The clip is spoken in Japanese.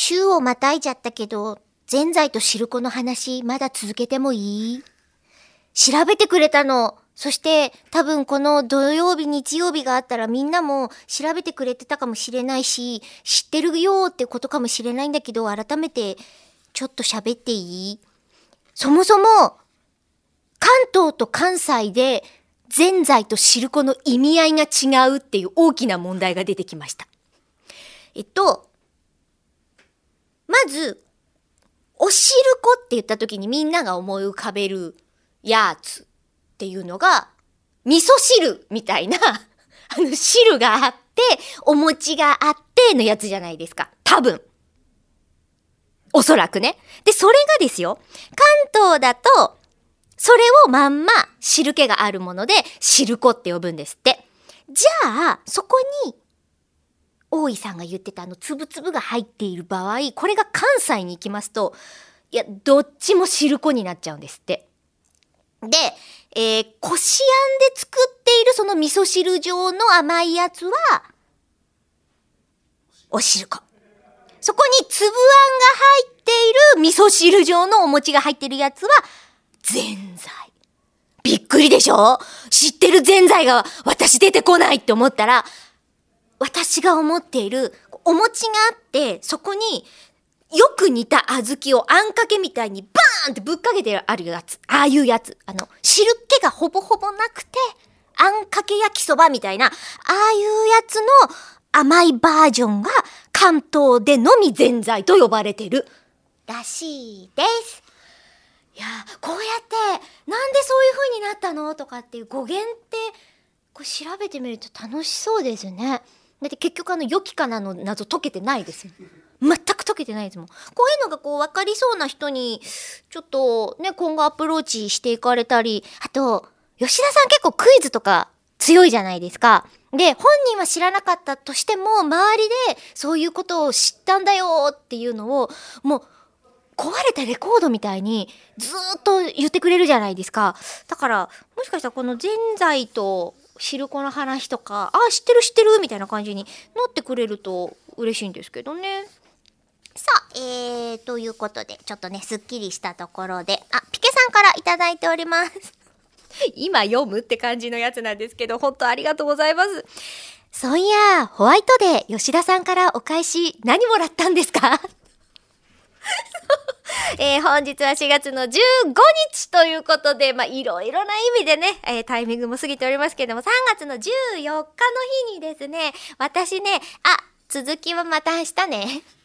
週をまたいじゃったけど、ぜんざいとしるこの話、まだ続けてもいい？調べてくれたの。そして多分この土曜日日曜日があったらみんなも調べてくれてたかもしれないし知ってるよってことかもしれないんだけど改めてちょっと喋っていい？そもそも関東と関西でぜんざいとしるこの意味合いが違うっていう大きな問題が出てきました。えっと、まず、おしるこって言った時にみんなが思い浮かべるやつっていうのが、味噌汁みたいな、あの、汁があって、お餅があってのやつじゃないですか。多分。おそらくね。で、それがですよ、関東だと、それをまんま汁気があるもので、汁粉って呼ぶんですって。じゃあ、そこに、大井さんが言ってたあの、つぶつぶが入っている場合、これが関西に行きますと、いや、どっちも汁粉になっちゃうんですって。で、えー、こしあんで作っているその味噌汁状の甘いやつは、お汁粉。そこに粒あんが入っている味噌汁状のお餅が入ってるやつは、ぜんざい。びっくりでしょ？知ってるぜんざいが私出てこないって思ったら、私が思っているお餅があって、そこによく似た小豆をあんかけみたいにバーンってぶっかけてあるやつ。ああいうやつ。あの、汁気がほぼほぼなくて、あんかけ焼きそばみたいな、ああいうやつの甘いバージョンが関東でのみぜんざいと呼ばれてるらしいです。いやこうやってなんでそういう風になったの？とかっていう語源ってこう調べてみると楽しそうですね。だって結局あの良きかなの謎解けてないです全く解けてないですもん。こういうのがこう分かりそうな人にちょっとね今後アプローチしていかれたりあと吉田さん結構クイズとか強いじゃないですか。で、本人は知らなかったとしても、周りでそういうことを知ったんだよっていうのを、もう、壊れたレコードみたいにずっと言ってくれるじゃないですか。だから、もしかしたらこのぜんざいと汁粉の話とか、あ、知ってる知ってるみたいな感じになってくれると嬉しいんですけどね。さあ、えー、ということで、ちょっとね、すっきりしたところで、あ、ピケさんから頂いております。今読むって感じのやつなんですけど、本当ありがとうございます。そういや、ホワイトデー、吉田さんからお返し、何もらったんですか？えー、本日は4月の15日ということで、まあ、いろいろな意味でね、えー、タイミングも過ぎておりますけれども、3月の14日の日にですね、私ね、あ、続きはまた明日ね。